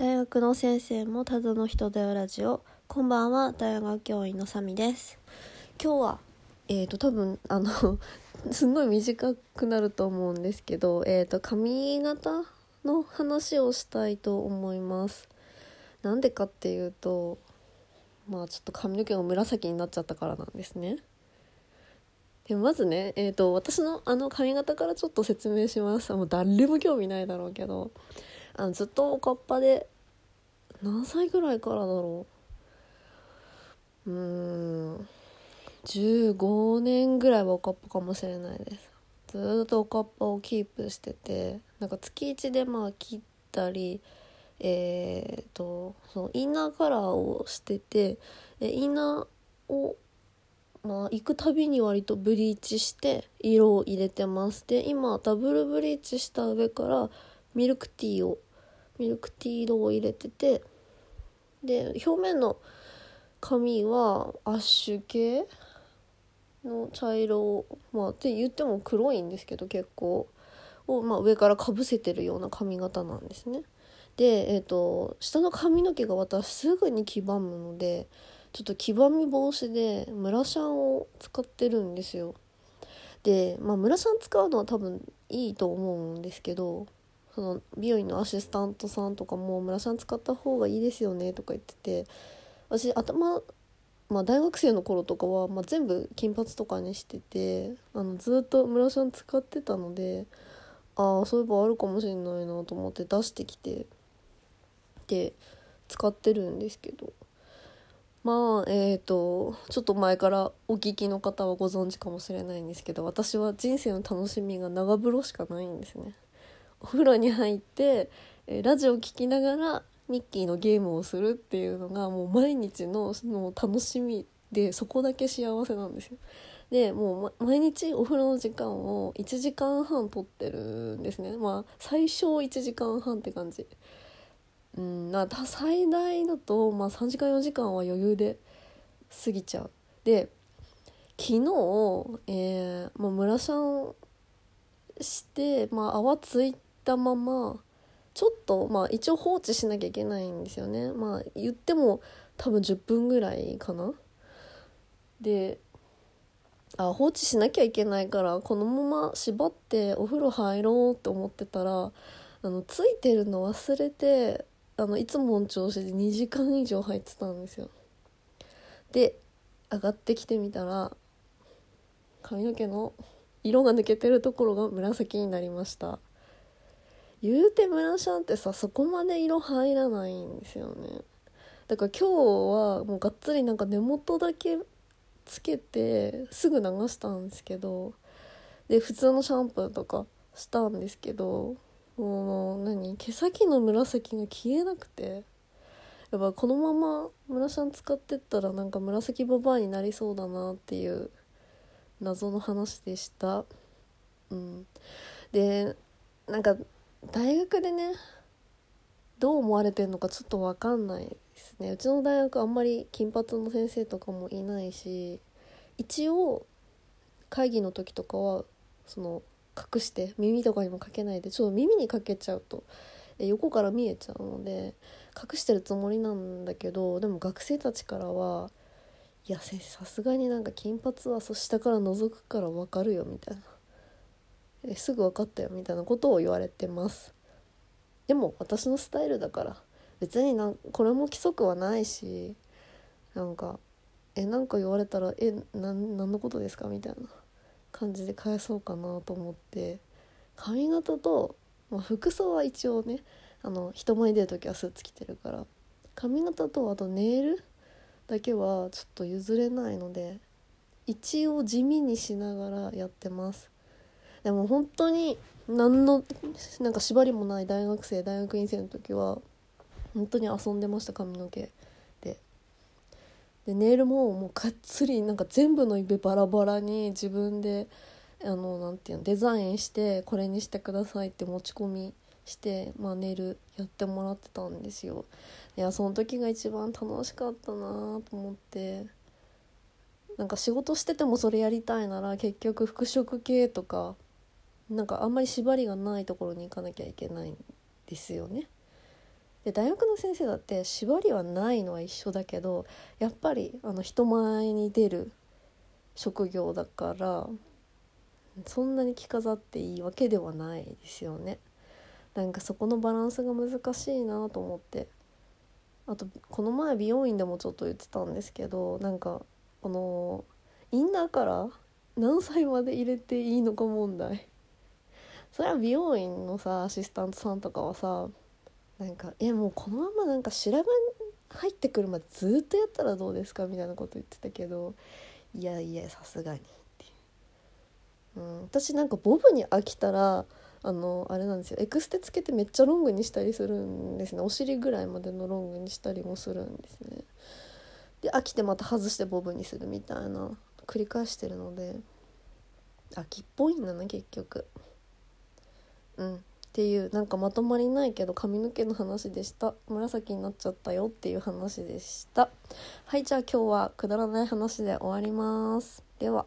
大学の先生もただの人だよラジオこんばんは大学教員のサミです。今日はえっ、ー、と多分あの すごい短くなると思うんですけどえっ、ー、と髪型の話をしたいと思います。なんでかっていうとまあちょっと髪の毛が紫になっちゃったからなんですね。でまずね、えーと、私のあの髪型からちょっと説明します。もう誰も興味ないだろうけど。あのずっとおかっぱで何歳ぐらいからだろう？うん15年ぐらいはおかっぱかもしれないです。ずっとおかっぱをキープしててなんか月1でまあ切ったりえーと、そのインナーカラーをしててインナーをまあ行くたびに割とブリーチして色を入れてます。で今ダブルブリーチした上からミルクティーをミルクティー色を入れててで表面の髪はアッシュ系の茶色まあって言っても黒いんですけど結構を、まあ、上からかぶせてるような髪型なんですね。で、えーと、下の髪の毛が私すぐに黄ばむのでちょっと黄ばみ防止でムラシャンを使ってるんですよ。で、まあ、ムラシャン使うのは多分いいと思うんですけどその美容院のアシスタントさんとかも「ムラシャン使った方がいいですよね」とか言ってて私頭まあ、大学生の頃とかは、まあ、全部金髪とかにしててあのずっとムラシャン使ってたのでああそういえばあるかもしれないなと思って出してきてで使ってるんですけどまあえっ、ー、とちょっと前からお聞きの方はご存知かもしれないんですけど私は人生の楽しみが長風呂しかないんですね。お風呂に入ってラジオ聴きながらミッキーのゲームをするっていうのがもう毎日のの楽しみでそこだけ幸せなんですよ。でもう毎日お風呂の時間を1時間半とってるんですね。まあ最小1時間半って感じ。うんな最大だと、まあ、3時間4時間は余裕で過ぎちゃう。で昨日、えーまあ、村シャンして、まあ、泡ついてたままちょっとまあ一応放置しなきゃいけないんですよね。まあ言っても多分10分ぐらいかな。であ放置しなきゃいけないからこのまま縛ってお風呂入ろうって思ってたらあのついてるの忘れてあのいつもの調子で2時間以上入ってたんですよ。で上がってきてみたら髪の毛の色が抜けてるところが紫になりました。言うて村シャンってさそこまで色入らないんですよね。だから今日はもうがっつりなんか根元だけつけてすぐ流したんですけどで普通のシャンプーとかしたんですけどもう何毛先の紫が消えなくて。やっぱこのまま村シャン使ってったらなんか紫ババアになりそうだなっていう謎の話でした。うん、でなんか大学でねどう思われてるのかちょっと分かんないですね。うちの大学あんまり金髪の先生とかもいないし一応会議の時とかはその隠して耳とかにもかけないでちょっと耳にかけちゃうと横から見えちゃうので隠してるつもりなんだけどでも学生たちからはいやさすがになんか金髪はそ下から覗くから分かるよみたいな。えすぐ分かったよみたいなことを言われてます。でも私のスタイルだから別になこれも規則はないしなんかえなんか言われたらえ何のことですか？みたいな感じで返そうかなと思って髪型と、まあ、服装は一応ねあの人前に出る時はスーツ着てるから髪型とあとネイルだけはちょっと譲れないので一応地味にしながらやってます。でも本当に何のなんか縛りもない大学生大学院生の時は本当に遊んでました髪の毛で。でネイルももうがっつりなんか全部の指バラバラに自分であのなんていうのデザインしてこれにしてくださいって持ち込みして、まあ、ネイルやってもらってたんですよ。いやその時が一番楽しかったなと思って。なんか仕事しててもそれやりたいなら結局服飾系とかなんかあんまり縛りがないところに行かなきゃいけないんですよね。で大学の先生だって縛りはないのは一緒だけどやっぱりあの人前に出る職業だからそんなに着飾っていいわけではないですよね。なんかそこのバランスが難しいなと思ってあとこの前美容院でもちょっと言ってたんですけどなんかこのインナーカラー何歳まで入れていいのか問題それは美容院のさアシスタントさんとかはさなんか「えもうこのままなんか白髪入ってくるまでずっとやったらどうですか?」みたいなこと言ってたけどいやいやさすがにっていう、うん、私なんかボブに飽きたらあのあれなんですよ。エクステつけてめっちゃロングにしたりするんですね。お尻ぐらいまでのロングにしたりもするんですね。で飽きてまた外してボブにするみたいな繰り返してるので秋っぽいんだな結局。うん。っていうなんかまとまりないけど髪の毛の話でした。紫になっちゃったよっていう話でした。はいじゃあ今日はくだらない話で終わります。では。